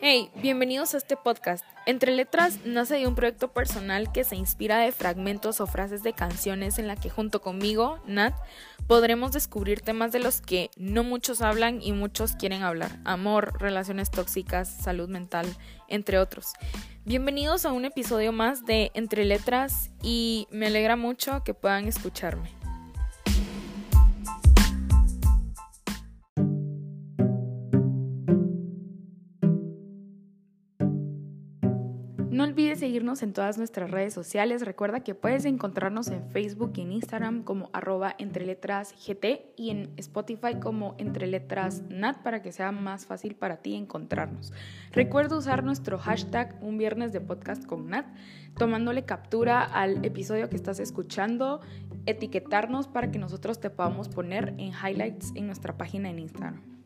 Hey, bienvenidos a este podcast. Entre Letras nace de un proyecto personal que se inspira de fragmentos o frases de canciones en la que junto conmigo, Nat, podremos descubrir temas de los que no muchos hablan y muchos quieren hablar. Amor, relaciones tóxicas, salud mental, entre otros. Bienvenidos a un episodio más de Entre Letras y me alegra mucho que puedan escucharme. En todas nuestras redes sociales. Recuerda que puedes encontrarnos en Facebook y en Instagram como arroba entre letras GT y en Spotify como entre letras NAT para que sea más fácil para ti encontrarnos. Recuerda usar nuestro hashtag un viernes de podcast con Nat, tomándole captura al episodio que estás escuchando, etiquetarnos para que nosotros te podamos poner en highlights en nuestra página en Instagram.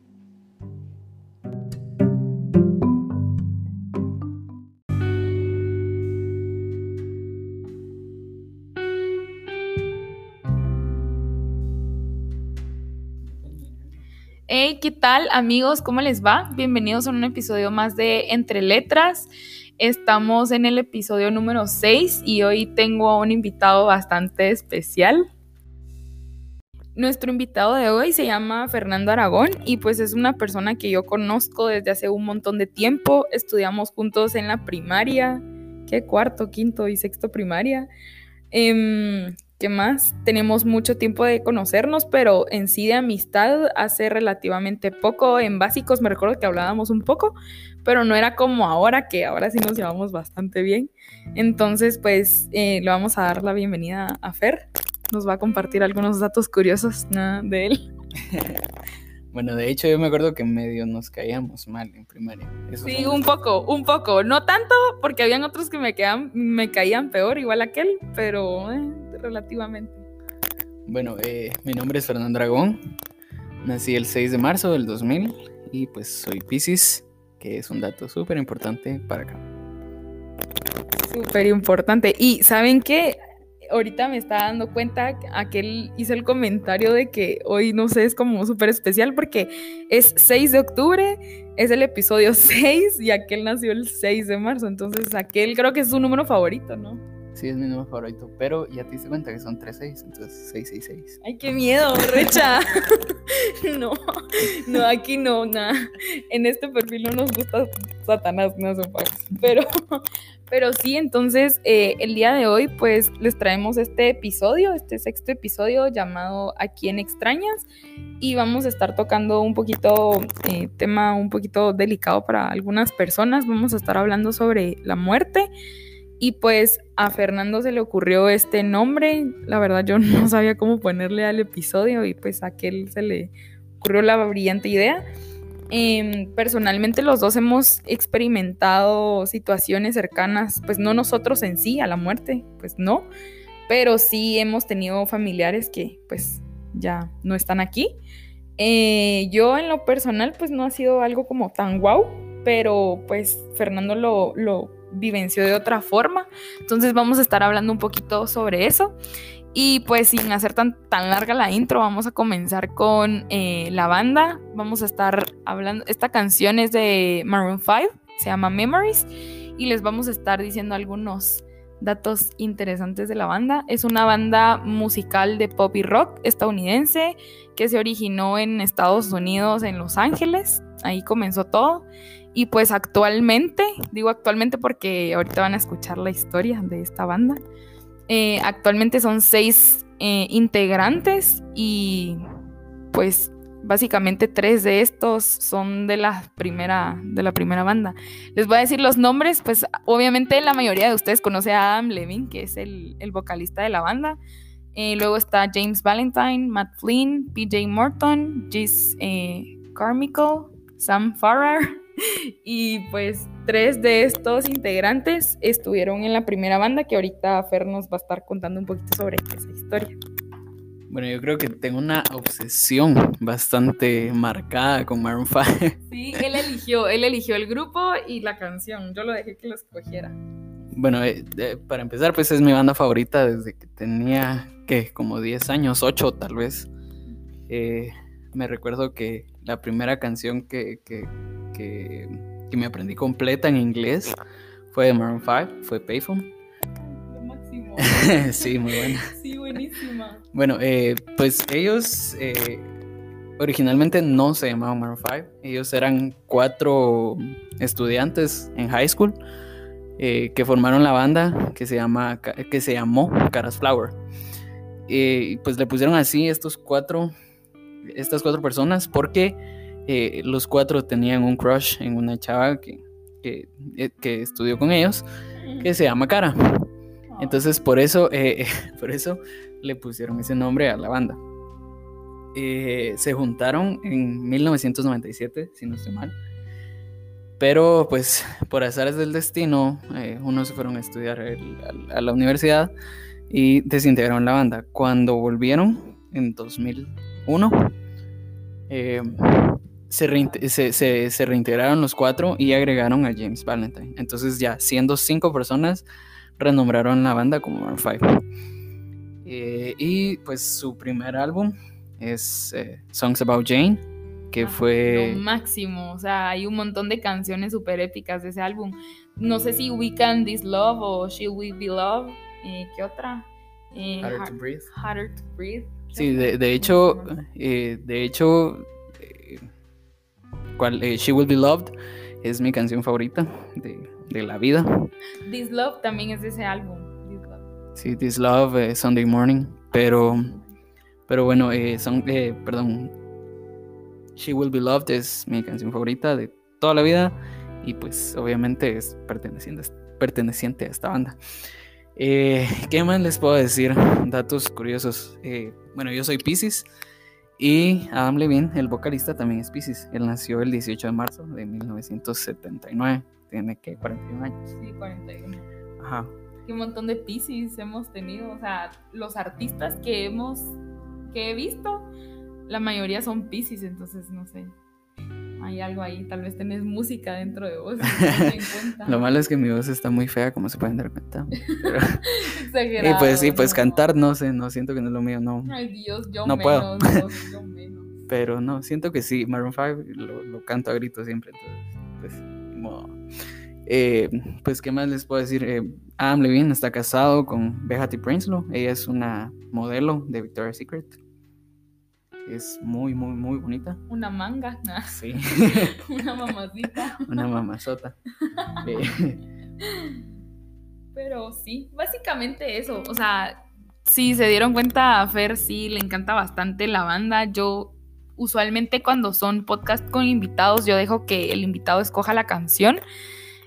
Hey, ¿qué tal amigos? ¿Cómo les va? Bienvenidos a un episodio más de Entre Letras. Estamos en el episodio número 6 y hoy tengo a un invitado bastante especial. Nuestro invitado de hoy se llama Fernando Aragón y pues es una persona que yo conozco desde hace un montón de tiempo. Estudiamos juntos en la primaria, ¿qué? Cuarto, quinto y sexto primaria. Eh, ¿Qué más? Tenemos mucho tiempo de conocernos, pero en sí de amistad hace relativamente poco. En básicos me recuerdo que hablábamos un poco, pero no era como ahora, que ahora sí nos llevamos bastante bien. Entonces, pues eh, le vamos a dar la bienvenida a Fer. Nos va a compartir algunos datos curiosos de él. Bueno, de hecho yo me acuerdo que medio nos caíamos mal en primaria. sí, un poco, un poco. No tanto, porque habían otros que me, quedan, me caían peor, igual aquel, pero eh, relativamente. Bueno, eh, mi nombre es Fernando Dragón. Nací el 6 de marzo del 2000 y pues soy Pisces, que es un dato súper importante para acá. Súper importante. Y ¿saben qué? Ahorita me está dando cuenta que él hizo el comentario de que hoy, no sé, es como súper especial porque es 6 de octubre, es el episodio 6 y aquel nació el 6 de marzo, entonces aquel creo que es su número favorito, ¿no? Sí, es mi número favorito, pero ya te diste cuenta que son 3-6, entonces 666. Ay, qué miedo, recha. no, no, aquí no, nada. En este perfil no nos gusta Satanás, no se Pero, pero sí, entonces eh, el día de hoy pues les traemos este episodio, este sexto episodio llamado ¿A quién extrañas? Y vamos a estar tocando un poquito, eh, tema un poquito delicado para algunas personas. Vamos a estar hablando sobre la muerte. Y pues a Fernando se le ocurrió este nombre. La verdad yo no sabía cómo ponerle al episodio y pues a aquel se le ocurrió la brillante idea. Em, personalmente los dos hemos experimentado situaciones cercanas, pues no nosotros en sí, a la muerte, pues no, pero sí hemos tenido familiares que pues ya no están aquí. Eh, yo en lo personal pues no ha sido algo como tan guau, pero pues Fernando lo, lo vivenció de otra forma, entonces vamos a estar hablando un poquito sobre eso. Y pues sin hacer tan, tan larga la intro, vamos a comenzar con eh, la banda. Vamos a estar hablando, esta canción es de Maroon 5, se llama Memories, y les vamos a estar diciendo algunos datos interesantes de la banda. Es una banda musical de pop y rock estadounidense que se originó en Estados Unidos, en Los Ángeles. Ahí comenzó todo. Y pues actualmente, digo actualmente porque ahorita van a escuchar la historia de esta banda. Eh, actualmente son seis eh, integrantes y pues básicamente tres de estos son de la primera de la primera banda. Les voy a decir los nombres, pues obviamente la mayoría de ustedes conoce a Adam Levine, que es el, vocalista de la banda. Eh, luego está James Valentine, Matt Flynn, PJ Morton, Gis Carmichael, Sam Farrar, y pues tres de estos integrantes estuvieron en la primera banda que ahorita Fer nos va a estar contando un poquito sobre esa historia. Bueno, yo creo que tengo una obsesión bastante marcada con Maroon 5. Sí, él eligió, él eligió el grupo y la canción. Yo lo dejé que lo escogiera. Bueno, eh, para empezar, pues es mi banda favorita desde que tenía, ¿qué? Como 10 años, 8 tal vez. Eh, me recuerdo que la primera canción que, que, que me aprendí completa en inglés fue de Maroon 5, fue Payphone. Lo máximo. sí, muy buena. Sí, buenísima. Bueno, eh, pues ellos eh, originalmente no se llamaban Maroon 5. Ellos eran cuatro estudiantes en high school eh, que formaron la banda que se, llama, que se llamó Caras Flower. Y pues le pusieron así estos cuatro, estas cuatro personas porque eh, los cuatro tenían un crush en una chava que, eh, que estudió con ellos que se llama Cara. Entonces por eso, eh, por eso le pusieron ese nombre a la banda. Se juntaron en 1997, si no estoy mal. Pero pues por azares del destino, eh, unos se fueron a estudiar a, a la universidad y desintegraron la banda. Cuando volvieron en 2001, eh, se, reinte- se- se- se reintegraron los cuatro y agregaron a James Valentine. Entonces ya siendo cinco personas, renombraron la banda como Maroon 5. Eh, y pues su primer álbum es eh, Songs About Jane, que Ah, fue... Lo máximo. O sea, hay un montón de canciones súper épicas de ese álbum. No sé si ubican This Love o She Will Be Love. Eh, ¿Qué otra? Eh, Harder to Breathe. Harder to Breathe. Sí, de, de hecho, eh, de hecho, cual- eh, She Will Be Loved es mi canción favorita de, de la vida. This Love también es de ese álbum. This Love. Sí, This Love, eh, Sunday Morning, pero, pero bueno, eh, son, eh, perdón, She Will Be Loved es mi canción favorita de toda la vida y pues obviamente es perteneciente, perteneciente a esta banda. Eh, ¿Qué más les puedo decir? Datos curiosos. Eh, bueno, yo soy Pisces y Adam Levine, el vocalista, también es Pisces. Él nació el 18 de marzo de 1979. Tiene que 41 años. Sí, 41. Ajá. Qué montón de Pisces hemos tenido. O sea, los artistas que hemos, que he visto, la mayoría son Pisces, entonces no sé. Hay algo ahí, tal vez tenés música dentro de vos. no. Lo malo es que mi voz está muy fea, como se pueden dar cuenta. Pero- y Exagerado, pues sí, pues no. cantar, no sé, no siento que no es lo mío, no. Ay Dios, yo No menos, puedo. Dios, yo menos. Pero no, siento que sí, Maroon 5 lo, lo canto a gritos siempre, entonces, pues, modo. Eh, pues, ¿qué más les puedo decir? Eh, Adam Levine está casado con Behatty Prinsloo, ella es una modelo de Victoria's Secret. Es muy, muy, muy bonita. Una manga, Sí, una mamacita. una mamazota. Eh, Pero sí, básicamente eso. O sea, si se dieron cuenta, a Fer sí le encanta bastante la banda. Yo usualmente cuando son podcast con invitados, yo dejo que el invitado escoja la canción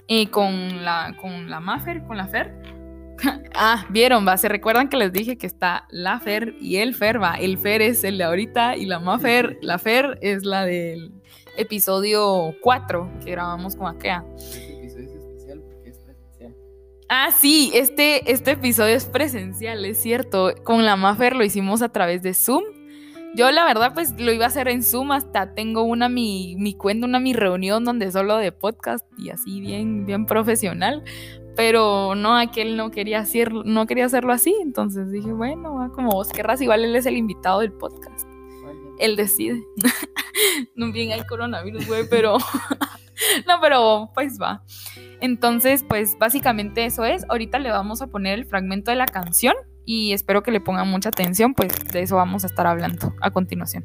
eh, con la con la Mafer, con la Fer. ah, vieron, va, se recuerdan que les dije que está la Fer y el Fer, va. El Fer es el de ahorita y la Mafer, la Fer es la del episodio 4 que grabamos con Akea. Este episodio es especial porque es presencial. Ah, sí, este, este episodio es presencial, es cierto. Con la Mafer lo hicimos a través de Zoom. Yo la verdad pues lo iba a hacer en Zoom, hasta tengo una mi, mi cuenta, una mi reunión donde solo de podcast y así bien, bien profesional. Pero no, aquel no quería, hacer, no quería hacerlo así, entonces dije, bueno, va, como vos querrás, igual él es el invitado del podcast. Él decide. no bien hay coronavirus, güey, pero... no, pero pues va. Entonces, pues básicamente eso es. Ahorita le vamos a poner el fragmento de la canción y espero que le pongan mucha atención, pues de eso vamos a estar hablando a continuación.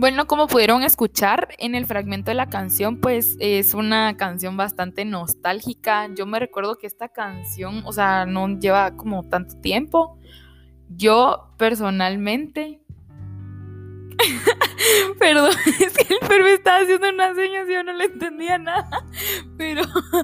Bueno, como pudieron escuchar en el fragmento de la canción, pues es una canción bastante nostálgica. Yo me recuerdo que esta canción, o sea, no lleva como tanto tiempo. Yo personalmente... Perdón, es que el perro estaba haciendo unas señas y yo no le entendía nada. Pero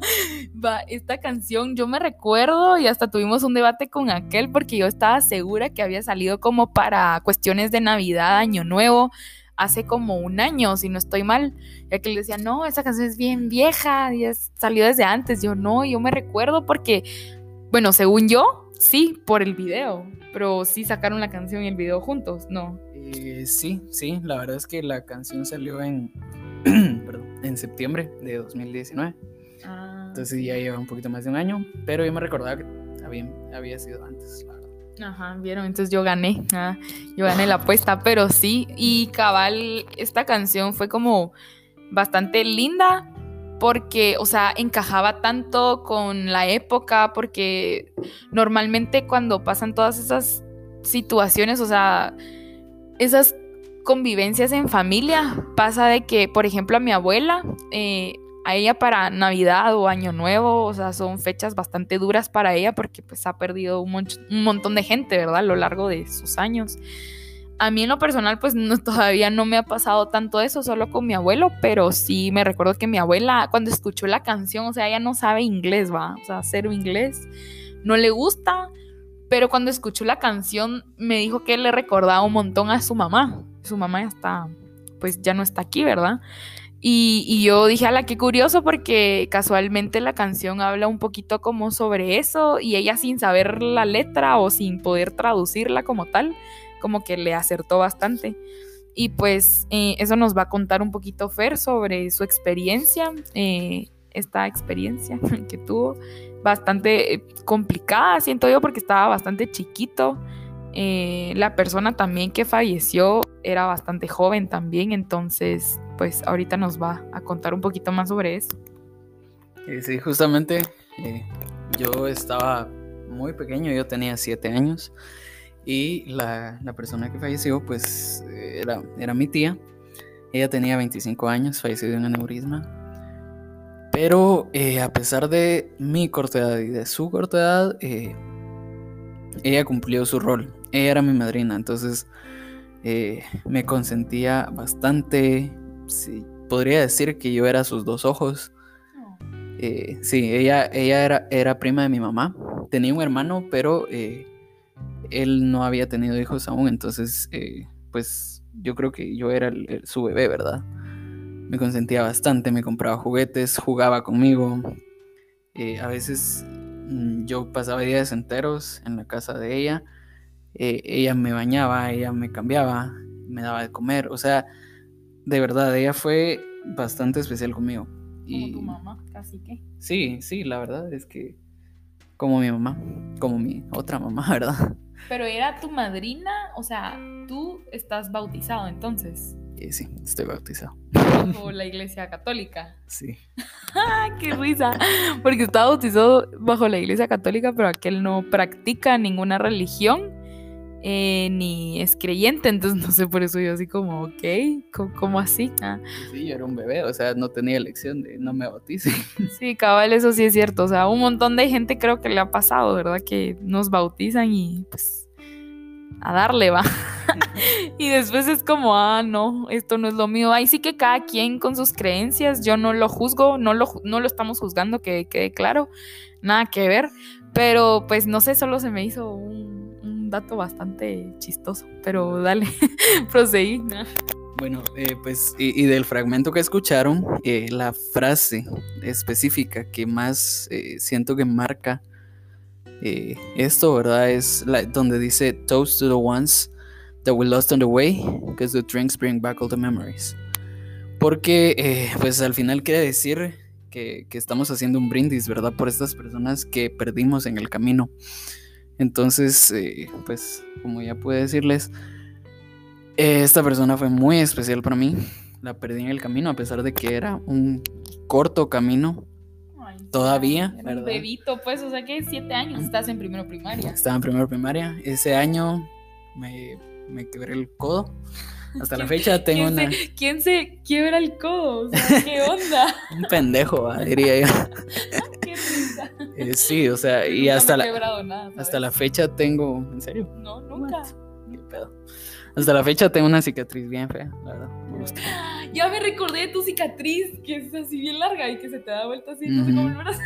va, esta canción yo me recuerdo y hasta tuvimos un debate con aquel porque yo estaba segura que había salido como para cuestiones de Navidad, Año Nuevo hace como un año, si no estoy mal. Ya que él decía, no, esa canción es bien vieja, y es- salió desde antes. Yo no, yo me recuerdo porque, bueno, según yo, sí, por el video, pero sí sacaron la canción y el video juntos, no. Eh, sí, sí, la verdad es que la canción salió en, perdón, en septiembre de 2019. Ah, Entonces ya lleva un poquito más de un año, pero yo me recordaba que había, había sido antes, la. Ajá, vieron, entonces yo gané, ah, yo gané la apuesta, pero sí, y cabal, esta canción fue como bastante linda porque, o sea, encajaba tanto con la época, porque normalmente cuando pasan todas esas situaciones, o sea, esas convivencias en familia, pasa de que, por ejemplo, a mi abuela, eh, a ella para Navidad o Año Nuevo, o sea, son fechas bastante duras para ella porque pues ha perdido un, mon- un montón de gente, ¿verdad? A lo largo de sus años. A mí en lo personal pues todavía no me ha pasado tanto eso, solo con mi abuelo, pero sí me recuerdo que mi abuela cuando escuchó la canción, o sea, ella no sabe inglés, va, o sea, cero inglés, no le gusta, pero cuando escuchó la canción me dijo que le recordaba un montón a su mamá. Su mamá ya está, pues ya no está aquí, ¿verdad? Y, yo dije, ala, qué curioso, porque casualmente la canción habla un poquito como sobre eso, y ella sin saber la letra o sin poder traducirla como tal, como que le acertó bastante. Y pues eh, eso nos va a contar un poquito Fer sobre su experiencia, eh, esta experiencia que tuvo, bastante eh, complicada, siento yo, porque estaba bastante chiquito. Eh, la persona también que falleció era bastante joven también, entonces pues ahorita nos va a contar un poquito más sobre eso. Eh, sí, justamente eh, yo estaba muy pequeño, yo tenía siete años y la, la persona que falleció pues eh, era, era mi tía. Ella tenía 25 años, falleció de un aneurisma. Pero a pesar de mi corta edad y de su corta edad, ella cumplió su rol. Ella era mi madrina, entonces me consentía bastante. Podría decir que yo era sus dos ojos. Eh, sí, ella, ella era, era prima de mi mamá. Tenía un hermano, pero eh, él no había tenido hijos aún. Entonces, eh, pues yo creo que yo era su bebé, ¿verdad? Me consentía bastante, me compraba juguetes, jugaba conmigo. A veces mm, yo pasaba días enteros en la casa de ella. Ella me bañaba, ella me cambiaba, me daba de comer. O sea, de verdad, ella fue bastante especial conmigo. Como tu mamá, casi que. Sí, sí, la verdad es que como mi mamá, como mi otra mamá, ¿verdad? Pero era tu madrina, o sea, tú estás bautizado entonces, Y sí, estoy bautizado. bajo la iglesia católica. Sí. ¡Ah, qué risa! Porque está bautizado bajo la iglesia católica, pero aquel no practica ninguna religión eh, ni es creyente, entonces no sé, por eso yo así como, ok, ¿cómo, cómo así? Ah, Sí, yo era un bebé, o sea, no tenía elección de no me bautice. sí, cabal, eso sí es cierto, o sea, un montón de gente creo que le ha pasado, ¿verdad? Que nos bautizan y pues a darle va. y después es como, ah, no, esto no es lo mío. Ahí sí que cada quien con sus creencias, yo no lo juzgo, no lo, no lo estamos juzgando, que quede claro, nada que ver. Pero pues no sé, solo se me hizo un dato bastante chistoso. Pero dale, proseguí. ¿no? Bueno, eh, pues, y, y del fragmento que escucharon, eh, la frase específica que más eh, siento que marca eh, esto, ¿verdad? Es la, donde dice, Toast to the ones that we lost on the way, because the drinks bring back all the memories. Porque, eh, pues, al final quiere decir que, que estamos haciendo un brindis, ¿verdad? Por estas personas que perdimos en el camino. Entonces, eh, pues, como ya pude decirles, eh, esta persona fue muy especial para mí. La perdí en el camino, a pesar de que era un corto camino. Ay, Todavía, era un bebito, pues, o sea que siete años estás en primero primaria. Estaba en primera primaria. Ese año me, me quebré el codo. Hasta la fecha tengo ¿Quién, una, se, quién se quiebra el codo? O sea, ¿qué onda? un pendejo, ¿va? diría yo. Qué risa. Eh, sí, o sea, y Nunca hasta me he la, hasta la fecha tengo. ¿En serio? No, nunca. ¿Qué pedo? Hasta la fecha tengo una cicatriz bien fea, la verdad. Me gusta. Ya me recordé de tu cicatriz, que es así bien larga y que se te da vuelta así, no sé Ujú. cómo el brazo.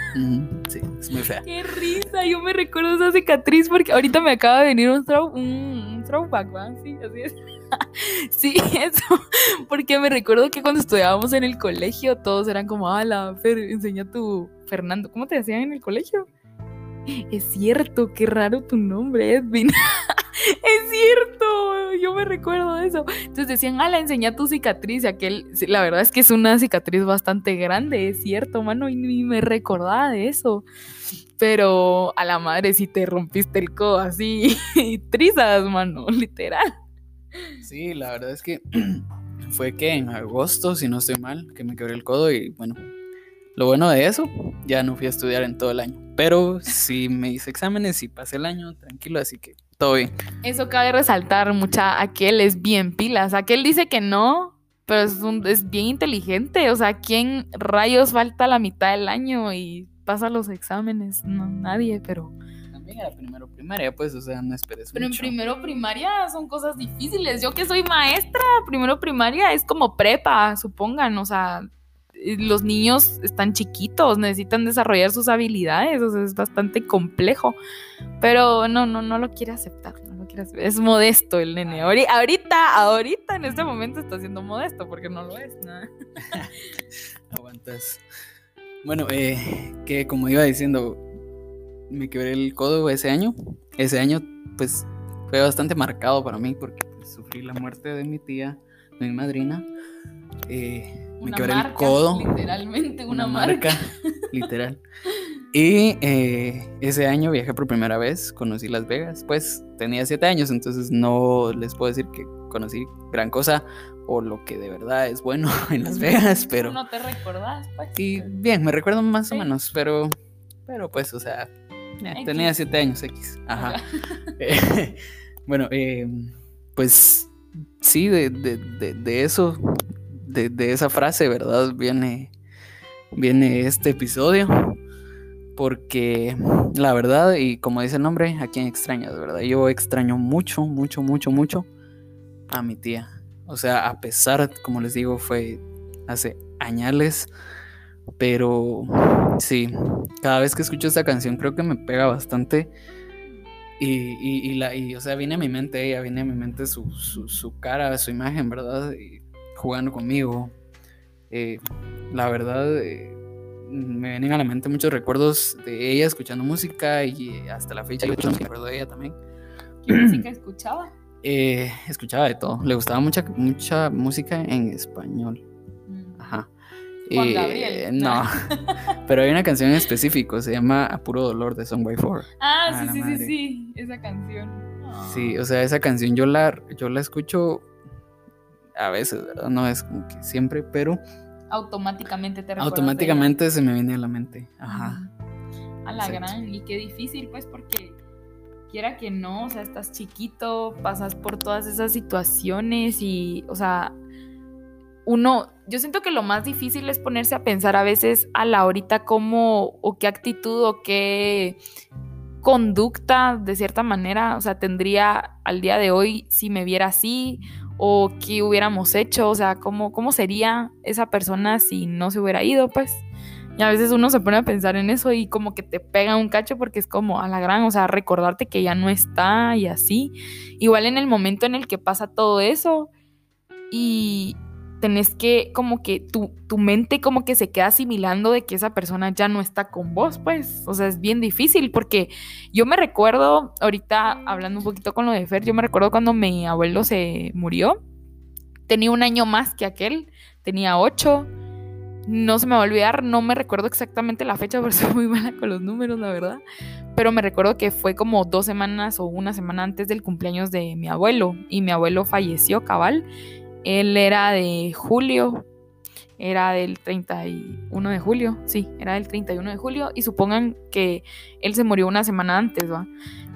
Sí, es muy fea. Qué risa, yo me recuerdo esa cicatriz porque ahorita me acaba de venir un, throw, un, un throwback, ¿va? Sí, así es. Sí, eso, porque me recuerdo que cuando estudiábamos en el colegio todos eran como, ala, Fer, enseña tu Fernando, ¿cómo te decían en el colegio? Es cierto, qué raro tu nombre, Edwin. es cierto, yo me recuerdo de eso. Entonces decían, ala, enseña tu cicatriz. Y aquel, la verdad es que es una cicatriz bastante grande, es cierto, mano, y ni me recordaba de eso. Pero a la madre si te rompiste el codo así, trizas, mano, literal. Sí, la verdad es que fue que en agosto, si no estoy mal, que me quebré el codo y bueno, lo bueno de eso, ya no fui a estudiar en todo el año. Pero sí me hice exámenes y pasé el año tranquilo, así que todo bien. Eso cabe resaltar, mucha, aquel es bien pilas. Aquel dice que no, pero es, un- es bien inteligente. O sea, ¿quién rayos falta la mitad del año y pasa los exámenes? No, nadie, pero... También era primero primaria, pues, o sea, no esperes Pero en primero primaria son cosas difíciles. Yo que soy maestra, primero primaria es como prepa, supongan. O sea, eh, los niños están chiquitos, necesitan desarrollar sus habilidades. O sea, es bastante complejo. Pero no, no, no lo quiere aceptar. No lo quiere aceptar. Es modesto el nene. Ahori- Ahorita, ahorita, en este momento está siendo modesto porque no lo es. nada. Aguantas. Bueno, eh, que como iba diciendo, me quebré el codo ese año. Ese año, pues, fue bastante marcado para mí porque pues, sufrí la muerte de mi tía, de mi madrina. Eh, me quebré marca, el codo. Literalmente una, marca. literal. Y eh, ese año viajé por primera vez, conocí Las Vegas. Pues tenía siete años, entonces no les puedo decir que conocí gran cosa o lo que de verdad es bueno en Las Vegas, pero... No te recordás, pues. Y bien, me recuerdo más Sí. o menos, pero, pero pues, o sea, X. tenía siete años X. Ajá. Eh, bueno, eh, pues sí, de, de- de- de eso, de, de esa frase, ¿verdad? Viene, viene este episodio. Porque la verdad, y como dice el nombre, ¿a quién extrañas, verdad? Yo extraño mucho, mucho, mucho, mucho a mi tía. O sea, a pesar, como les digo, fue hace añales. Pero sí, cada vez que escucho esta canción creo que me pega bastante. Y, y, y la, y, o sea, viene a mi mente ella, viene a mi mente su, su, su cara, su imagen, ¿verdad? Y jugando conmigo. Eh, la verdad, eh, me vienen a la mente muchos recuerdos de ella escuchando música y hasta la fecha yo me acuerdo de ella también. ¿Qué música escuchaba? Eh, escuchaba de todo, le gustaba mucha, mucha música en español. Juan Eh, Gabriel. No, pero hay una canción en específico, se llama A Puro Dolor de Song by Four. Ah, sí, sí, sí, madre. sí, esa canción. Ah. Sí, o sea, esa canción yo la, yo la escucho a veces, ¿verdad? No es como que siempre, pero Automáticamente te de automáticamente se me viene a la mente. Ajá. A la Exacto. gran, y qué difícil, pues, porque quiera que no, o sea, estás chiquito, pasas por todas esas situaciones y, o sea, uno, yo siento que lo más difícil es ponerse a pensar a veces a la ahorita cómo o qué actitud o qué conducta de cierta manera, o sea, tendría al día de hoy si me viera así o qué hubiéramos hecho, o sea, cómo, cómo sería esa persona si no se hubiera ido, pues. Y a veces uno se pone a pensar en eso y como que te pega un cacho porque es como a la gran, o sea, recordarte que ya no está y así. Igual en el momento en el que pasa todo eso y tenés que como que tu, tu mente como que se queda asimilando de que esa persona ya no está con vos, pues. O sea, es bien difícil porque yo me recuerdo, ahorita hablando un poquito con lo de Fer, yo me recuerdo cuando mi abuelo se murió. Tenía un año más que aquel, tenía ocho no se me va a olvidar, no me recuerdo exactamente la fecha porque soy muy mala con los números, la verdad. Pero me recuerdo que fue como dos semanas o una semana antes del cumpleaños de mi abuelo. Y mi abuelo falleció, cabal. Él era de julio, era del 31 de julio, sí, era del 31 de julio. Y supongan que él se murió una semana antes, ¿va?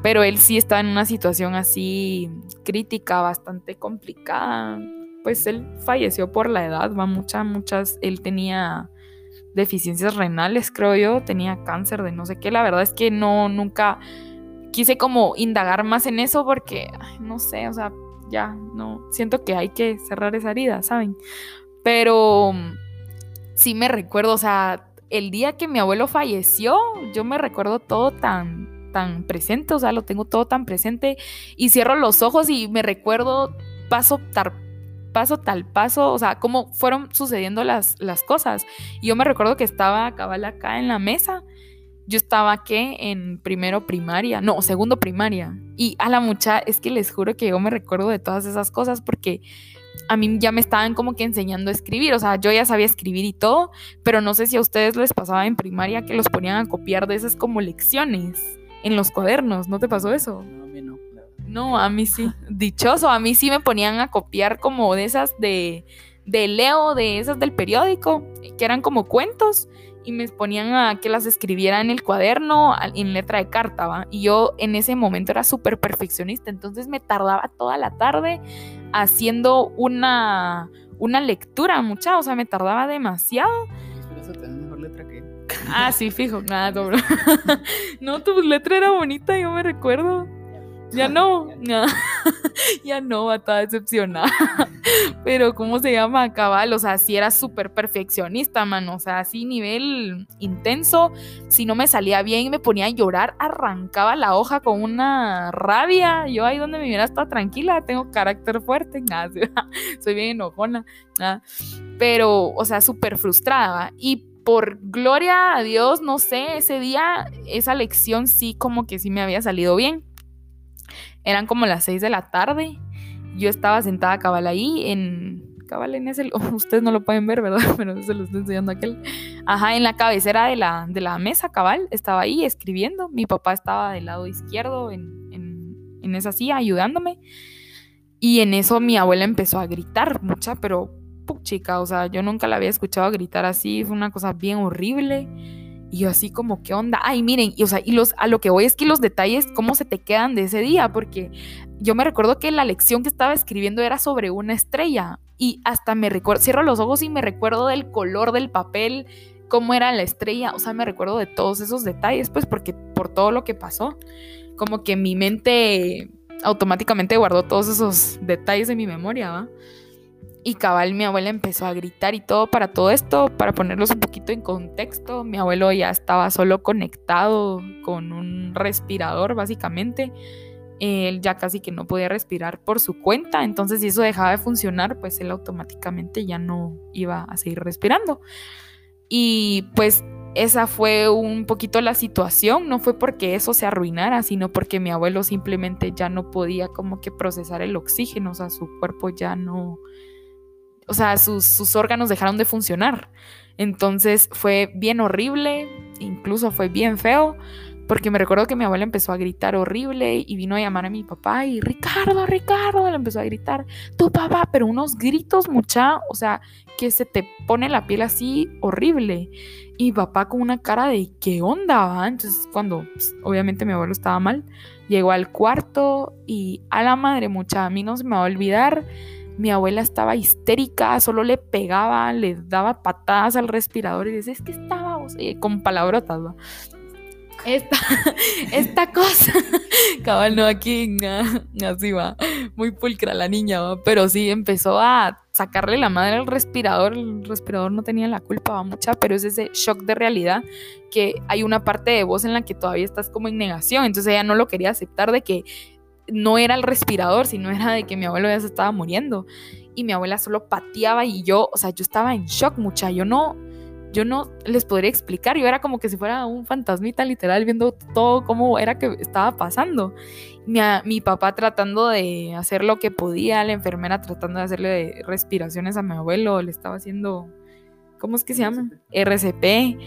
Pero él sí estaba en una situación así crítica, bastante complicada pues él falleció por la edad, va muchas, muchas, él tenía deficiencias renales, creo yo, tenía cáncer de no sé qué, la verdad es que no, nunca quise como indagar más en eso porque, no sé, o sea, ya, no, siento que hay que cerrar esa herida, ¿saben? Pero sí me recuerdo, o sea, el día que mi abuelo falleció, yo me recuerdo todo tan, tan presente, o sea, lo tengo todo tan presente y cierro los ojos y me recuerdo paso tal paso tal paso, o sea, cómo fueron sucediendo las, las cosas. Y yo me recuerdo que estaba cabal acá en la mesa yo estaba que en primero primaria, no, segundo primaria. Y a la mucha, es que les juro que yo me recuerdo de todas esas cosas porque a mí ya me estaban como que enseñando a escribir, o sea, yo ya sabía escribir y todo, pero no sé si a ustedes les pasaba en primaria que los ponían a copiar de esas como lecciones en los cuadernos, ¿no te pasó eso? No, a mí no. No, a mí sí. Dichoso, a mí sí me ponían a copiar como de esas de, de Leo, de esas del periódico, que eran como cuentos y me ponían a que las escribiera en el cuaderno en letra de carta, ¿va? Y yo en ese momento era súper perfeccionista, entonces me tardaba toda la tarde haciendo una, una lectura, mucha, o sea, me tardaba demasiado. Eso tenés mejor letra que Ah, sí, fijo, nada, no, tu letra era bonita, yo me recuerdo. Ya no, ya, ya no, va toda decepcionada. Pero, ¿cómo se llama? Cabal, o sea, si era súper perfeccionista, mano. O sea, así nivel intenso. Si no me salía bien, me ponía a llorar, arrancaba la hoja con una rabia. Yo ahí donde me viera estaba tranquila, tengo carácter fuerte, nada, soy bien enojona. Pero, o sea, súper frustrada. Y por gloria a Dios, no sé, ese día, esa lección sí, como que sí me había salido bien eran como las 6 de la tarde. Yo estaba sentada cabal ahí en... Cabal en ese... ustedes no lo pueden ver, ¿verdad? Pero se lo estoy enseñando aquel. Ajá, en la cabecera de la, de la mesa, cabal. Estaba ahí escribiendo. Mi papá estaba del lado izquierdo en, en, en esa silla ayudándome. Y en eso mi abuela empezó a gritar mucha, pero chica, o sea, yo nunca la había escuchado gritar así, fue una cosa bien horrible. Y yo así como, ¿qué onda? Ay, miren, y, o sea, y los, a lo que voy es que los detalles, ¿cómo se te quedan de ese día? Porque yo me recuerdo que la lección que estaba escribiendo era sobre una estrella y hasta me recuerdo, cierro los ojos y me recuerdo del color del papel, cómo era la estrella, o sea, me recuerdo de todos esos detalles, pues porque por todo lo que pasó, como que mi mente automáticamente guardó todos esos detalles en mi memoria, ¿va? Y cabal, mi abuela empezó a gritar y todo para todo esto, para ponerlos un poquito en contexto. Mi abuelo ya estaba solo conectado con un respirador, básicamente. Él ya casi que no podía respirar por su cuenta, entonces si eso dejaba de funcionar, pues él automáticamente ya no iba a seguir respirando. Y pues esa fue un poquito la situación, no fue porque eso se arruinara, sino porque mi abuelo simplemente ya no podía como que procesar el oxígeno, o sea, su cuerpo ya no, o sea, sus, órganos dejaron de funcionar. Entonces fue bien horrible, incluso fue bien feo, porque me recuerdo que mi abuela empezó a gritar horrible y vino a llamar a mi papá y Ricardo, Ricardo, le empezó a gritar, tu papá, pero unos gritos mucha, o sea, que se te pone la piel así horrible. Y papá con una cara de ¿qué onda? Va? Entonces cuando pues, obviamente mi abuelo estaba mal, llegó al cuarto y a la madre mucha, a mí no se me va a olvidar mi abuela estaba histérica, solo le pegaba, le daba patadas al respirador y decía, es que estaba con palabrotas, ¿va? Esta, esta cosa, cabal, no aquí, así va, muy pulcra la niña, pero sí empezó a sacarle la madre al respirador, el respirador no tenía la culpa, va mucha, pero es ese shock de realidad que hay una parte de vos en la que todavía estás como en negación, entonces ella no lo quería aceptar de que no era el respirador, sino era de que mi abuelo ya se estaba muriendo. Y mi abuela solo pateaba y yo, o sea, yo estaba en shock, mucha. Yo no, yo no les podría explicar. Yo era como que si fuera un fantasmita literal viendo todo cómo era que estaba pasando. Mi, mi, papá tratando de hacer lo que podía, la enfermera tratando de hacerle respiraciones a mi abuelo, le estaba haciendo, ¿cómo es que se llama? RCP.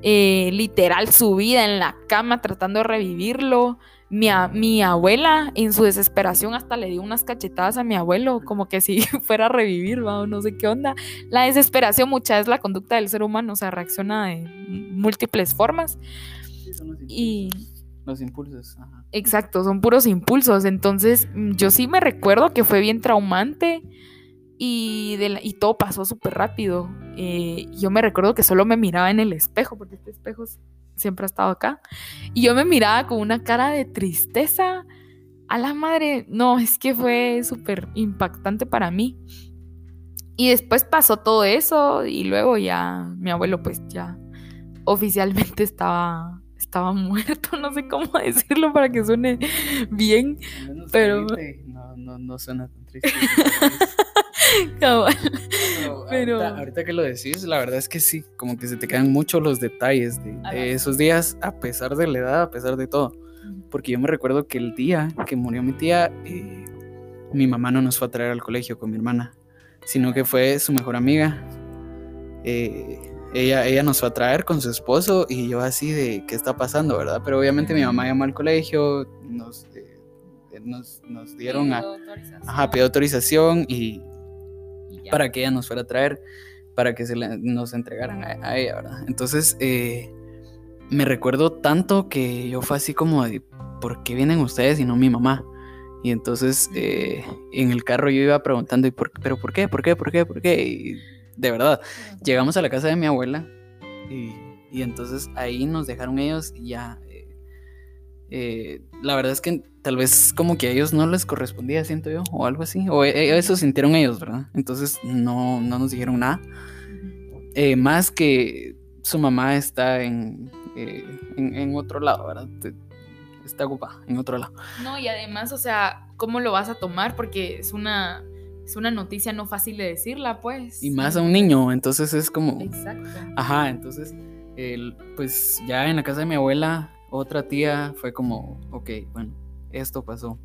Eh, literal su vida en la cama tratando de revivirlo. Mi, abuela, en su desesperación, hasta le dio unas cachetadas a mi abuelo, como que si fuera a revivir, ¿va? no sé qué onda. La desesperación, mucha es la conducta del ser humano, o sea, reacciona de múltiples formas. y. Los impulsos. Exacto, son puros impulsos. Entonces, yo sí me recuerdo que fue bien traumante y, y todo pasó súper rápido. Eh, yo me recuerdo que solo me miraba en el espejo, porque este espejo siempre ha estado acá. Y yo me miraba con una cara de tristeza. A la madre, no, es que fue súper impactante para mí. Y después pasó todo eso y luego ya mi abuelo pues ya oficialmente estaba, estaba muerto, no sé cómo decirlo para que suene bien, menos Pero- triste, No, no, no suena tan triste. cabal. Pero, Pero- Ahorita, ahorita que lo decís, la verdad es que sí, como que se te quedan mucho los detalles de, de esos días, a pesar de la edad, a pesar de todo. Porque yo me recuerdo que el día que murió mi tía, eh, mi mamá no nos fue a traer al colegio con mi hermana, sino que fue su mejor amiga. Eh, ella, ella nos fue a traer con su esposo y yo así de qué está pasando, ¿verdad? Pero obviamente mi mamá llamó al colegio, nos, eh, eh, nos, nos dieron a... Ajá, pidió autorización y, para que ella nos fuera a traer, para que se la- nos entregaran a, a ella, ¿verdad? Entonces, eh, me recuerdo tanto que yo fue así como de, ¿por qué vienen ustedes y no mi mamá? Y entonces eh, en el carro yo iba preguntando, ¿y por, ¿pero por qué? ¿Por qué? ¿Por qué? ¿Por qué? Y de verdad, llegamos a la casa de mi abuela y, y entonces ahí nos dejaron ellos y ya. eh, eh, la verdad es que tal vez como que a ellos no les correspondía, siento yo, o algo así, o eh, eso sintieron ellos, ¿verdad? Entonces no, no nos dijeron nada. Eh, más que su mamá está en, eh, en, en otro lado, ¿verdad? Te- Está ocupada en otro lado. No, y además, o sea, ¿cómo lo vas a tomar? Porque es una, es una noticia no fácil de decirla, pues. Y más a un niño, entonces es como... Exacto. Ajá, entonces, pues ya en la casa de mi abuela, otra tía fue como, ok, bueno, esto pasó.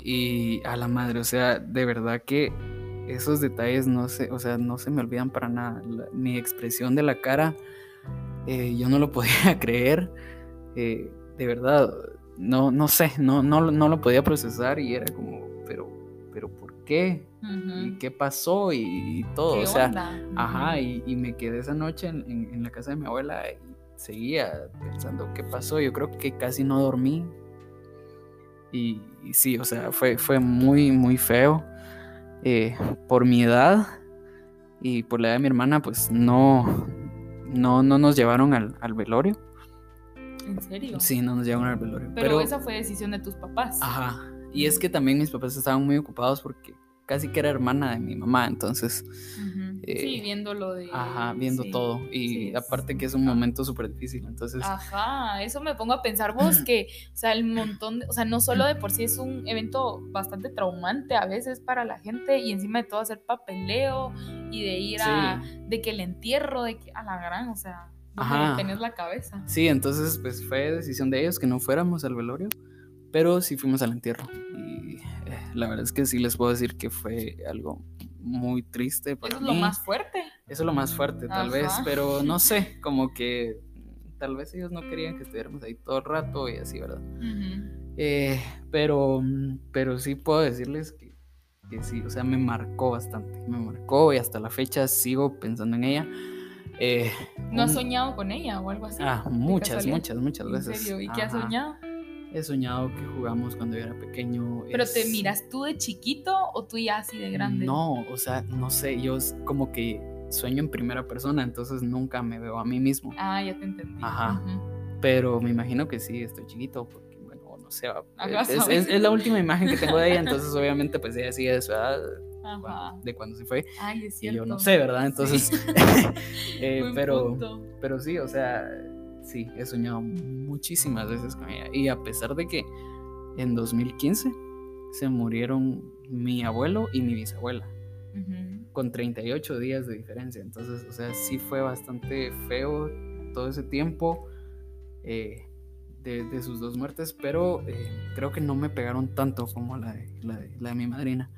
Y a la madre, o sea, de verdad que esos detalles no se, o sea, no se me olvidan para nada. La- mi expresión de la cara, eh, yo no lo podía creer. eh, de verdad, no, no sé, no, no, no lo podía procesar y era como, pero, pero ¿por qué? ¿Y qué pasó? Y, y todo, ¿Qué o sea, onda? Ajá, y, y me quedé esa noche en, en- en la casa de mi abuela y seguía pensando qué pasó. Yo creo que casi no dormí. Y, y sí, o sea, fue, fue muy, muy feo. Eh, por mi edad y por la edad de mi hermana, pues no, no, no nos llevaron al, al velorio. ¿En serio? Sí, no nos llevaron al velorio. Pero, Pero, esa fue decisión de tus papás. Ajá. Y es que también mis papás estaban muy ocupados porque casi que era hermana de mi mamá, entonces... Eh, sí, viendo lo de. Ajá, viendo sí, todo. Y sí, es- aparte que es un momento súper difícil. Entonces, Ajá, eso me pongo a pensar vos que, o sea, el montón, de- o sea, no solo de por sí es un evento bastante traumante a veces para la gente y encima de todo hacer papeleo y de ir a, de que el entierro, de que a la gran, o sea, Ajá. tenés la cabeza. sí, entonces pues fue decisión de ellos que no fuéramos al velorio, pero sí fuimos al entierro. La verdad es que sí les puedo decir que fue algo muy triste para Eso es lo más fuerte. Eso es lo más fuerte, tal vez, pero no sé, como que tal vez ellos no querían que estuviéramos ahí todo el rato y así, ¿verdad? Eh, pero, mm, pero sí puedo decirles que, que sí, o sea, me marcó bastante, me marcó y hasta la fecha sigo pensando en ella. Eh, ¿No has un- soñado con ella o algo así? Ah, muchas, muchas, muchas ¿En veces. serio? ¿Y qué has soñado? He soñado que jugamos cuando yo era pequeño. ¿Pero te miras tú de chiquito o tú ya así de grande? No, o sea, no sé, yo como que sueño en primera persona, entonces nunca me veo a mí mismo. Ah, ya te entendí. Ajá. Pero me imagino que sí, estoy chiquito, porque, bueno, no sé, Ajá, es, es- sabes. es la última imagen que tengo de ella, entonces obviamente pues ella sigue de su edad, Ajá. de cuando se fue, Ay, es y cierto. yo no sé, ¿verdad? Sí. Entonces, eh, pero, punto. pero sí, o sea, sí, he soñado muchísimas veces con ella, y a pesar de que en 2015 se murieron mi abuelo y mi bisabuela Ujú. con 38 días de diferencia. Entonces, o sea, sí fue bastante feo todo ese tiempo eh, de, de sus dos muertes, pero eh, creo que no me pegaron tanto como la de, la de, la de mi madrina.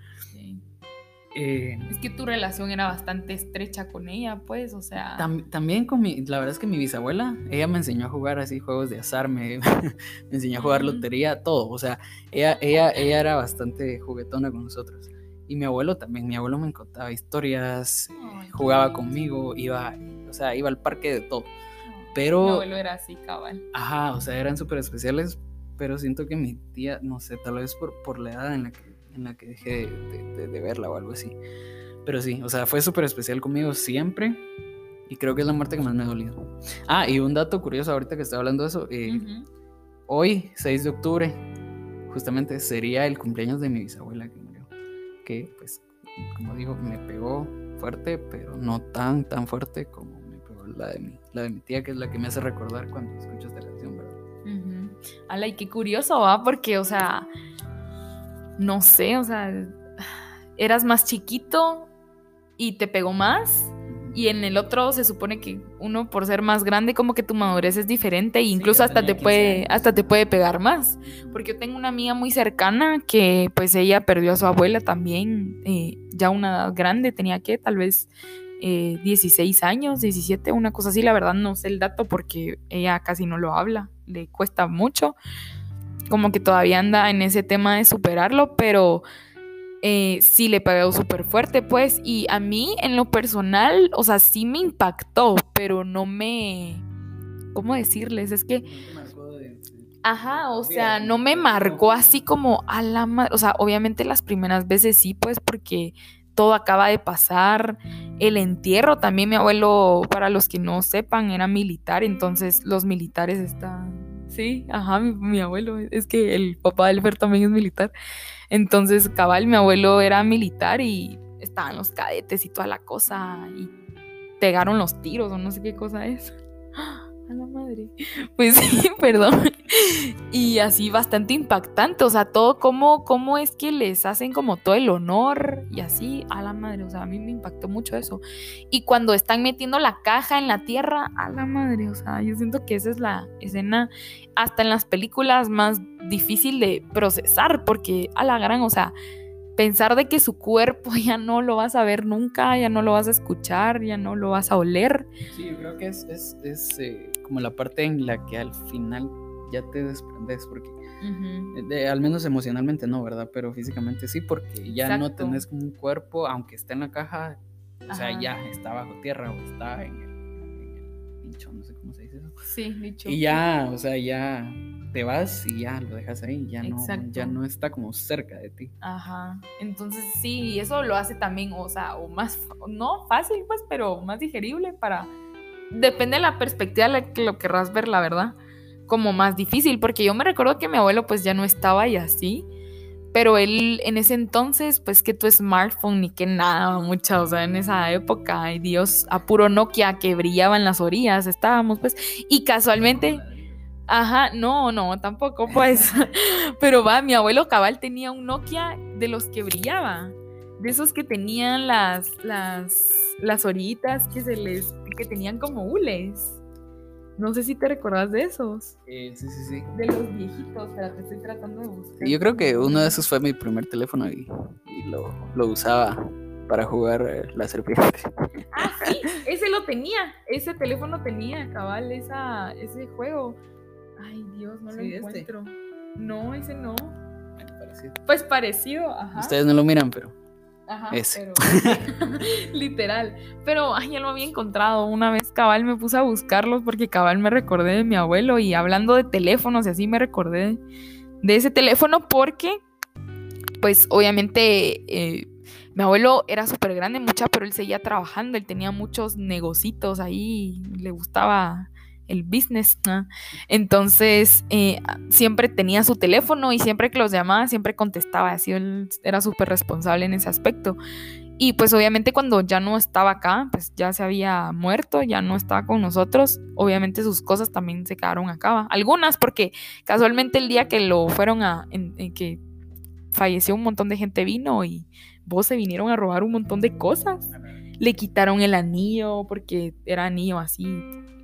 Eh, Es que tu relación era bastante estrecha con ella, pues, o sea. tam- también con mi, la verdad es que mi bisabuela, ella me enseñó a jugar así juegos de azar, me, me enseñó a jugar lotería, todo. O sea, ella, ella, ella era bastante juguetona con nosotros. Y mi abuelo también, mi abuelo me contaba historias, Ay, jugaba conmigo, iba, o sea, iba al parque de todo. Mi Pero, abuelo era así, cabal. ajá, o sea, eran súper especiales, pero siento que mi tía, no sé, tal vez por, por la edad en la que, en la que dejé de, de- de verla o algo así. Pero sí, o sea, fue súper especial conmigo siempre y creo que es la muerte que más me ha dolido. Ah, y un dato curioso ahorita que estoy hablando de eso, eh, Ujú. hoy, 6 de octubre, justamente sería el cumpleaños de mi bisabuela que murió. Que, pues, como digo, me pegó fuerte, pero no tan, tan fuerte como me pegó la de mi, la de mi tía, que es la que me hace recordar cuando escucho esta canción. Ala, y qué curioso, ¿va? Porque, o sea, no sé, o sea, eras más chiquito y te pegó más. Y en el otro se supone que uno por ser más grande como que tu madurez es diferente e incluso hasta te 15 puede hasta te puede pegar más. Porque yo tengo una amiga muy cercana que pues ella perdió a su abuela también eh, ya una edad grande, tenía que tal vez eh, 16 años, 17, una cosa así, la verdad no sé el dato porque ella casi no lo habla, le cuesta mucho, como que todavía anda en ese tema de superarlo, pero eh, sí le pegó súper fuerte, pues, y a mí en lo personal, o sea, sí me impactó, pero no me, ¿cómo decirles? Es que... Ajá, o sea, no me marcó así como a la madre. O sea, obviamente las primeras veces sí, pues porque todo acaba de pasar. El entierro también, mi abuelo, para los que no sepan, era militar, entonces los militares están. Sí, ajá, mi, mi abuelo, es que el papá del Fer también es militar. Entonces, cabal, mi abuelo era militar y estaban los cadetes y toda la cosa y pegaron los tiros o no sé qué cosa es. A la madre. Pues sí, perdón. Y así bastante impactante, o sea, todo cómo, cómo es que les hacen como todo el honor y así, a la madre, o sea, a mí me impactó mucho eso. Y cuando están metiendo la caja en la tierra, a la madre, o sea, yo siento que esa es la escena hasta en las películas más difícil de procesar, porque a la gran, o sea, pensar de que su cuerpo ya no lo vas a ver nunca, ya no lo vas a escuchar, ya no lo vas a oler. Sí, yo creo que es, es, es, eh, como la parte en la que al final ya te desprendes, porque de- al menos emocionalmente no, ¿verdad? Pero físicamente sí, porque ya no tenés como un cuerpo, aunque esté en la caja, o sea, ya está bajo tierra o está en el, en el pincho, no sé cómo se dice eso. Sí, dicho. Y ya, o sea, ya te vas y ya lo dejas ahí, ya no, Exacto. ya no está como cerca de ti. Ajá. Entonces sí, y eso lo hace también, o sea, o más, no fácil, pues, pero más digerible para. Depende de la perspectiva la que lo querrás ver, la verdad. Como más difícil, porque yo me recuerdo que mi abuelo, pues, ya no estaba y así. Pero él en ese entonces, pues que tu smartphone ni que nada, mucha, o sea, en esa época, ay Dios, a puro Nokia que brillaba en las orillas, estábamos, pues, y casualmente, Ajá, no, no, tampoco, pues. Pero va, mi abuelo cabal tenía un Nokia de los que brillaba. De esos que tenían las, las, las orillitas que se les, que tenían como hules. No sé si te recordás de esos. Eh, sí, sí, sí. De los viejitos, pero te estoy tratando de buscar. Yo creo que uno de esos fue mi primer teléfono y, y lo, lo usaba para jugar eh, la serpiente. Ah, sí, ese lo tenía. Ese teléfono tenía, cabal, esa, ese juego. Ay, Dios, no lo este. encuentro. No, ese no. Bueno, parecido. Pues parecido, ajá. Ustedes no lo miran, pero Ajá, Ese. pero- literal. Pero ay, ya lo había encontrado. Una vez cabal me puse a buscarlos porque cabal me recordé de mi abuelo y hablando de teléfonos y así me recordé de ese teléfono porque, pues obviamente, eh, mi abuelo era súper grande, mucha, pero él seguía trabajando, él tenía muchos negocitos ahí, le gustaba el business. Entonces, eh, siempre tenía su teléfono y siempre que los llamaba, siempre contestaba, así él era súper responsable en ese aspecto. Y pues obviamente cuando ya no estaba acá, pues ya se había muerto, ya no estaba con nosotros, obviamente sus cosas también se quedaron acá. Algunas porque casualmente el día que lo fueron a, que falleció un montón de gente vino y vos se vinieron a robar un montón de cosas. Le quitaron el anillo porque era anillo así,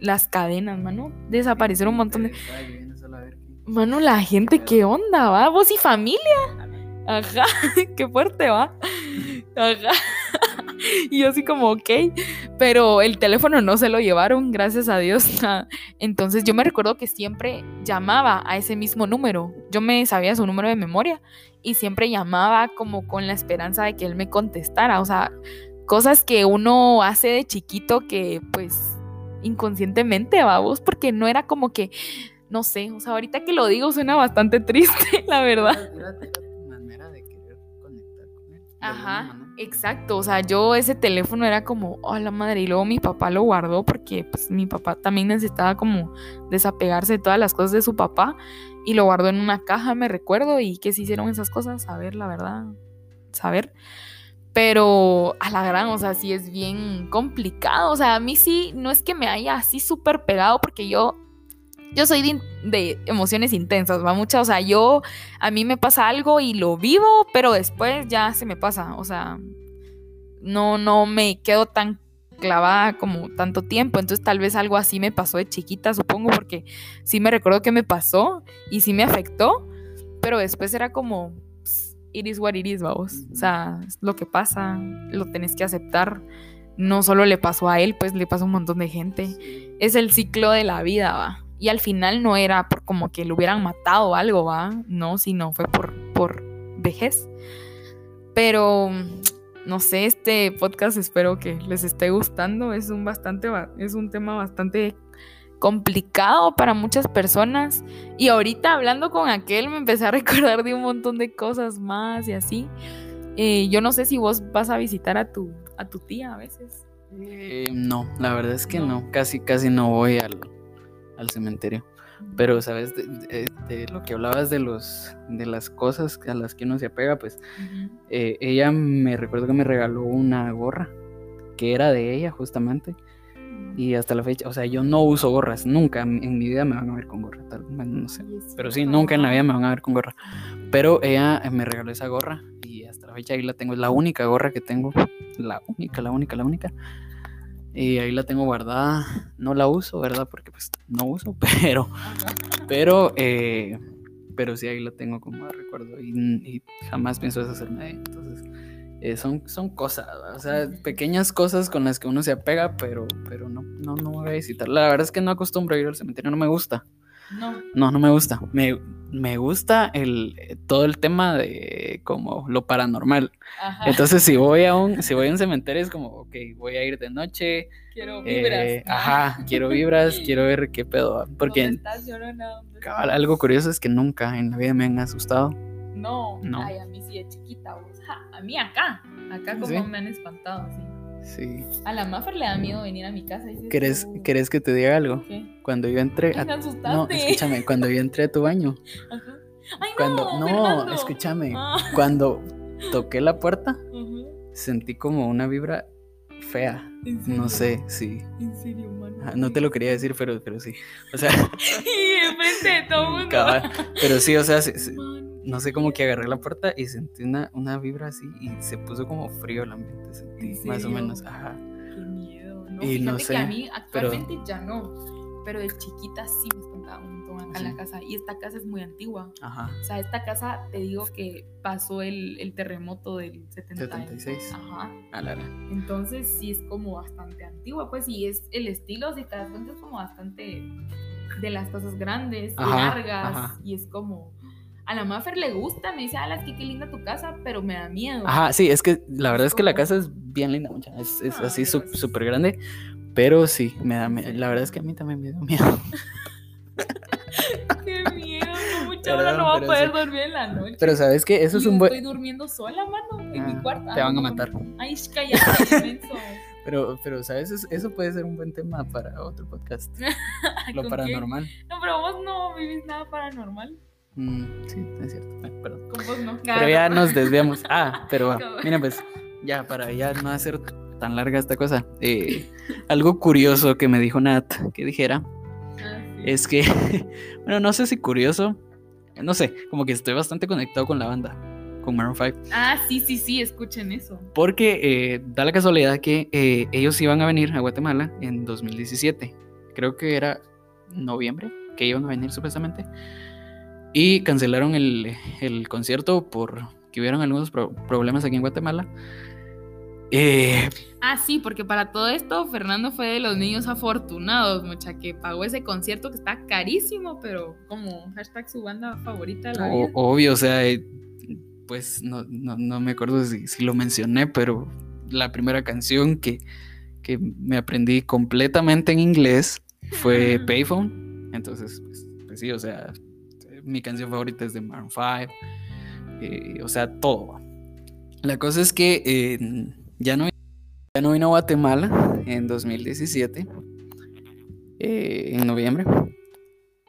las cadenas, mano. Desaparecieron un montón de... Mano, la gente, ¿qué onda, va? ¿Vos y familia? Ajá, qué fuerte, va. Ajá. Y yo así como, ok, pero el teléfono no se lo llevaron, gracias a Dios. Entonces yo me recuerdo que siempre llamaba a ese mismo número. Yo me sabía su número de memoria y siempre llamaba como con la esperanza de que él me contestara. O sea, cosas que uno hace de chiquito que pues inconscientemente, vamos, porque no era como que, no sé, o sea, ahorita que lo digo suena bastante triste, la verdad. manera de querer conectar con él. Ajá, exacto. O sea, yo ese teléfono era como, oh la madre, y luego mi papá lo guardó porque pues mi papá también necesitaba como desapegarse de todas las cosas de su papá y lo guardó en una caja, me recuerdo, y que se hicieron esas cosas, saber la verdad, saber. Pero a la gran, o sea, sí es bien complicado. O sea, a mí sí, no es que me haya así súper pegado porque yo yo soy de, de emociones intensas, va mucha, o sea, yo, a mí me pasa algo y lo vivo, pero después ya se me pasa, o sea, no, no me quedo tan clavada como tanto tiempo, entonces tal vez algo así me pasó de chiquita, supongo, porque sí me recuerdo que me pasó y sí me afectó, pero después era como, "Pss, it is what it is, vamos, o sea, es lo que pasa, lo tenés que aceptar, no solo le pasó a él, pues le pasó a un montón de gente, es el ciclo de la vida, va. Y al final no era por como que lo hubieran matado o algo, va. No, sino fue por, por vejez. Pero no sé, este podcast espero que les esté gustando. Es un bastante, ba- es un tema bastante complicado para muchas personas. Y ahorita hablando con aquel me empecé a recordar de un montón de cosas más y así. Eh, yo no sé si vos vas a visitar a tu, a tu tía a veces. Eh, no, la verdad es que No. no, casi, casi no voy al, al cementerio. Pero, ¿sabes? De, de- de lo que hablabas de los de las cosas a las que uno se apega, pues eh, ella me recuerdo que me regaló una gorra que era de ella justamente y hasta la fecha, o sea, yo no uso gorras, nunca en mi vida me van a ver con gorra, tal, no sé, pero sí, nunca en la vida me van a ver con gorra. Pero ella eh, me regaló esa gorra y hasta la fecha ahí la tengo, es la única gorra que tengo, la única, la única, la única. Y ahí la tengo guardada, no la uso, ¿verdad? Porque pues no uso, pero, pero, eh, pero sí ahí la tengo como recuerdo y, y jamás pienso deshacerme de ella. Entonces, eh, son, son cosas, o sea, pequeñas cosas con las que uno se apega, pero, pero no, no, no voy a visitarla. La verdad es que no acostumbro a ir al cementerio, no me gusta. No. No, no me gusta. Me, me gusta el, todo el tema de como lo paranormal. Ajá. Entonces, si voy a un, si voy a un cementerio, es como, ok, voy a ir de noche. quiero eh, vibras. ¿no? ajá, quiero vibras, quiero ver qué pedo. va, ¿Dónde Porque estás, llorona? ¿Dónde estás? algo curioso es que nunca en la vida me han asustado. No. No. Ay, a mí sí de chiquita, vos. Ja, a mí acá. Acá como ¿Sí? me han espantado, sí. Sí. A la Maffer le da miedo venir a mi casa. y dices ¿Querés, tú, ¿Querés que te diga algo? ¿Qué? Cuando yo entré. Ay, a- no, escúchame, cuando yo entré a tu baño. Ajá. Ay, Cuando, no, no, Fernando. escúchame. Ah, Cuando toqué la puerta, sentí como una vibra fea. No sé, sí. En serio, mano. Ajá, No te lo quería decir, pero, pero sí. O sea, Y enfrente de todo el mundo. cabal, pero sí, o sea, sí- no sé cómo que agarré la puerta y sentí una, una vibra así y se puso como frío el ambiente, sentí, ¿En más o menos. Ajá. Qué miedo, ¿no? Y no sé, que a mí actualmente ya no. Pero de chiquita sí me espantaba un montón acá en la casa. Y esta casa es muy antigua. Ajá. O sea, esta casa te digo que pasó el, el terremoto del 70 76. Ajá. A la gran. Entonces sí es como bastante antigua, pues, y es el estilo, si te das cuenta, es como bastante de las casas grandes, Ajá, largas, ajá. y es como... A la Maffer le gusta, me dice, ala, que qué linda tu casa, pero me da miedo. Ajá, sí, es que la verdad es que la casa es bien linda, mucha. Es, es Ah, así súper grande, pero sí, me da, me- la verdad es que a mí también me da miedo. Qué miedo, mucha hora no va a poder sí. dormir en la noche. Pero sabes que eso es un buen... Estoy durmiendo sola, mano, en Ah, mi cuarto. te Ah, van a matar. Ay, cállate, inmenso. Pero, pero sabes, eso, puede ser un buen tema para otro podcast. Lo ¿con paranormal. qué? No, pero vos no vivís nada paranormal. Mm, sí, es cierto. Bueno, perdón. Con vos no. Pero ya nos desviamos. Ah, pero. Cabal. Mira, pues, ya para ya no hacer tan larga esta cosa. eh, algo curioso que me dijo Nat que dijera Ah, sí. es que, bueno, no sé si curioso, no sé, como que estoy bastante conectado con la banda, con Maroon 5, Ah, sí, sí, sí, escuchen eso. porque eh, da la casualidad que eh, ellos iban a venir a Guatemala en 2017, creo que era noviembre, que iban a venir supuestamente, y cancelaron el, el concierto por que hubieron algunos pro- problemas aquí en Guatemala. Eh, Ah, sí, porque para todo esto Fernando fue de los niños afortunados, mucha, que pagó ese concierto que está carísimo, pero como hashtag su banda favorita de la O- vida. obvio, o sea, eh, pues no, no, no me acuerdo si, si lo mencioné, pero la primera canción que, que me aprendí completamente en inglés fue. Payphone. Entonces, pues, pues sí, o sea, mi canción favorita es de Maroon 5. eh, o sea, todo. La cosa es que eh, ya, no, ya no vino a Guatemala en 2017, eh, en noviembre.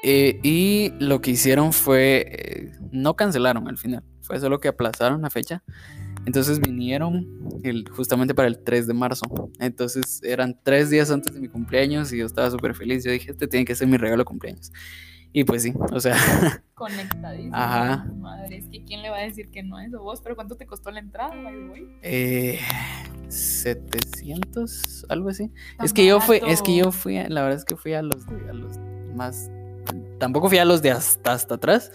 Eh, y lo que hicieron fue, no cancelaron al final, fue solo que aplazaron la fecha Entonces vinieron justamente para el 3 de marzo. Entonces eran tres días antes de mi cumpleaños y yo estaba súper feliz. Yo dije, este tiene que ser mi regalo de cumpleaños. Y pues sí, o sea, Conectadísimo. Ajá. Madre, es que ¿quién le va a decir que no es vos? ¿Pero cuánto te costó la entrada, eh, 700, algo así. Es que yo fui, es que yo fui, la verdad es que fui a los, de- a los más, tampoco fui a los de hasta, hasta atrás,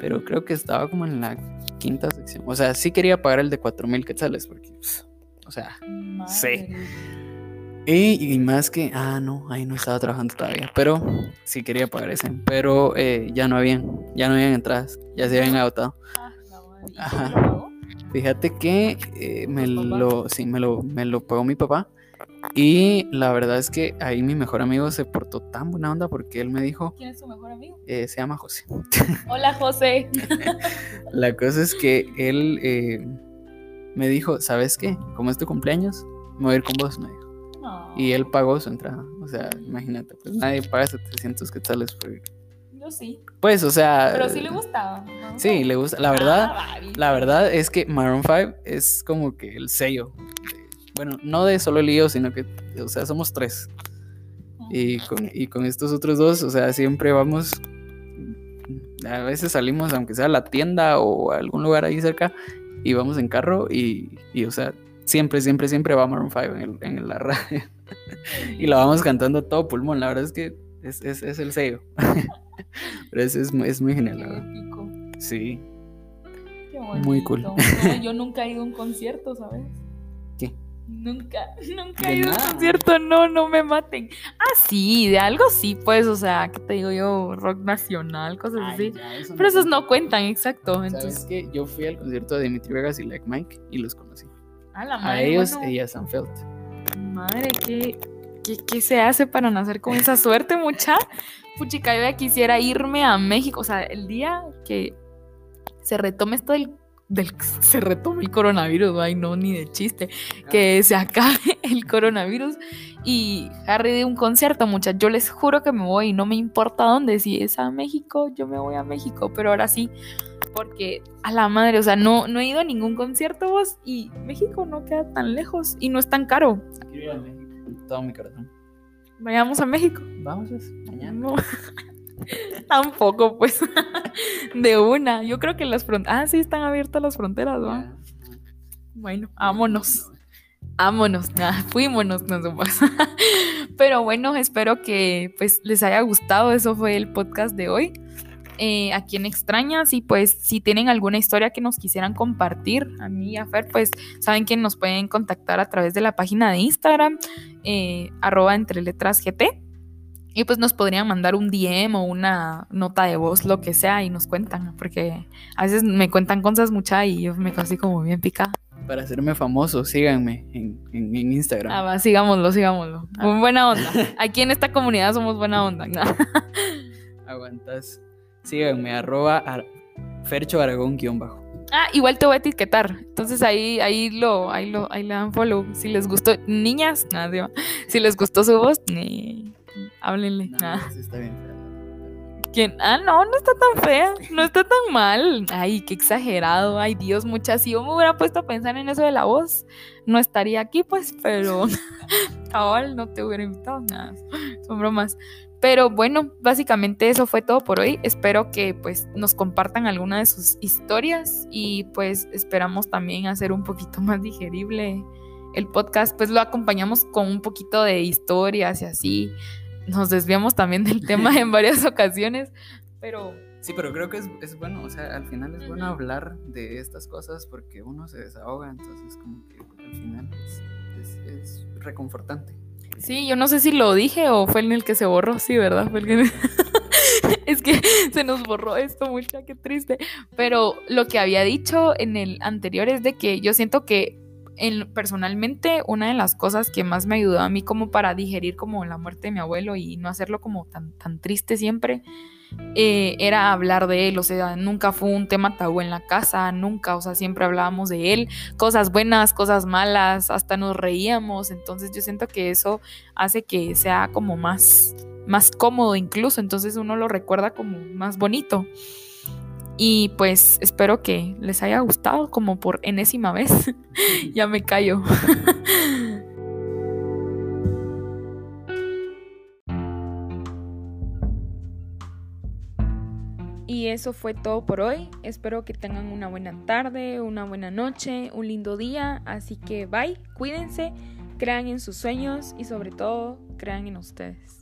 pero creo que estaba como en la quinta sección. O sea, sí quería pagar el de 4000 quetzales, porque, pues, o sea, Madre. Y, y más que, ah, no, ahí no estaba trabajando todavía, pero sí quería pagar ese, pero eh, ya no habían, ya no habían entradas, ya se habían agotado. Ah, la madre. ¿Y Ajá. Fíjate que eh, me lo, sí, me lo, me lo pagó mi papá. Y la verdad es que ahí mi mejor amigo se portó tan buena onda porque él me dijo, ¿Quién es tu mejor amigo? eh, se llama José. Hola, José. La cosa es que él eh, me dijo, ¿sabes qué? Como es tu cumpleaños, me voy a ir con vos, me dijo. Y él pagó su entrada. O sea, imagínate, pues nadie paga 700 quetzales por ir. Yo sí. Pues, o sea... Pero sí le gustaba. ¿no? Sí, le gusta. La verdad, Ah. La verdad es que Maroon 5 es como que el sello. de- bueno, no de solo el lío, sino que, o sea, somos tres. Y con, y con estos otros dos, o sea, siempre vamos. A veces salimos, aunque sea a la tienda o a algún lugar ahí cerca, y vamos en carro. Y, y, o sea, siempre, siempre, siempre va Maroon 5 en, el- en la radio. y la vamos cantando todo pulmón. La verdad es que es, es- es el sello. Pero es, es, muy- es muy genial, la verdad. Sí. Qué Muy cool. No, yo nunca he ido a un concierto, ¿sabes? ¿Qué? Nunca, nunca he ido a un concierto, no, no me maten. Ah, sí, de algo sí, pues, o sea, ¿qué te digo yo? Rock nacional, cosas así. ya, eso Pero esos no cuentan, exacto. ¿Sabes Entonces, que Yo fui al concierto de Dimitri Vegas y Like Mike y los conocí. A la A madre, ellos bueno, y a Sanfeld. madre, ¿qué, qué, qué se hace para nacer con esa suerte, mucha? Puchica, yo ya quisiera irme a México, o sea, el día que se retome esto del, del se retome el coronavirus, ay no, ni de chiste, que se acabe el coronavirus y Harry de un concierto, muchachos, yo les juro que me voy, no me importa dónde, si es a México, yo me voy a México, pero ahora sí, porque a la madre, o sea, no, no he ido a ningún concierto vos y México no queda tan lejos y no es tan caro. Quiero ir a México todo mi corazón. Vayamos a México. Vamos, pues, mañana. No. Tampoco, pues. De una. Yo creo que las fronteras. Ah, sí, están abiertas las fronteras, ¿va? Bueno, vámonos. Vámonos, fuímonos, no. Pero bueno, espero que pues les haya gustado. Eso fue el podcast de hoy. Eh, a quien extrañas y pues si tienen alguna historia que nos quisieran compartir, a mí y a Fer, pues saben que nos pueden contactar a través de la página de Instagram, eh, arroba entre letras GT. Y pues nos podrían mandar un DM o una nota de voz, lo que sea, y nos cuentan, porque a veces me cuentan cosas muchas y yo me quedo así como bien picada. Para hacerme famoso, síganme en, en- en Instagram. Ah, va, sigámoslo, sigámoslo. Ah. Buena onda. Aquí en esta comunidad somos buena onda. Aguantas. Síganme, arroba ar- Fercho Aragón guion bajo. Ah, igual te voy a etiquetar. Entonces ahí, ahí lo, ahí lo, ahí le dan follow. Si les gustó, niñas, nada, si les gustó su voz, ni háblenle. No, nada. sí está bien. ¿Quién? Ah, no, no está tan fea, no está tan mal. Ay, qué exagerado. Ay, Dios, muchas. Si yo me hubiera puesto a pensar en eso de la voz, no estaría aquí, pues, pero cabal, no te hubiera invitado. Nada, son bromas. Pero bueno, básicamente eso fue todo por hoy. Espero que pues nos compartan alguna de sus historias y pues esperamos también hacer un poquito más digerible el podcast. Pues lo acompañamos con un poquito de historias y así nos desviamos también del tema en varias ocasiones, pero Sí, pero creo que es, es bueno, o sea, al final es bueno hablar de estas cosas porque uno se desahoga, entonces como que al final es, es- es reconfortante. sí, yo no sé si lo dije o fue en el que se borró, sí, ¿verdad? Fue el que- es que se nos borró esto, mucha, qué triste. Pero lo que había dicho en el anterior es de que yo siento que en, personalmente una de las cosas que más me ayudó a mí como para digerir como la muerte de mi abuelo y no hacerlo como tan, tan triste siempre, eh, era hablar de él, o sea, nunca fue un tema tabú en la casa, nunca, o sea, siempre hablábamos de él, cosas buenas, cosas malas, hasta nos reíamos, entonces yo siento que eso hace que sea como más, más cómodo incluso, entonces uno lo recuerda como más bonito. Y pues espero que les haya gustado como por enésima vez. ya me callo. Y eso fue todo por hoy. Espero que tengan una buena tarde, una buena noche, un lindo día. Así que bye, cuídense, crean en sus sueños y sobre todo crean en ustedes.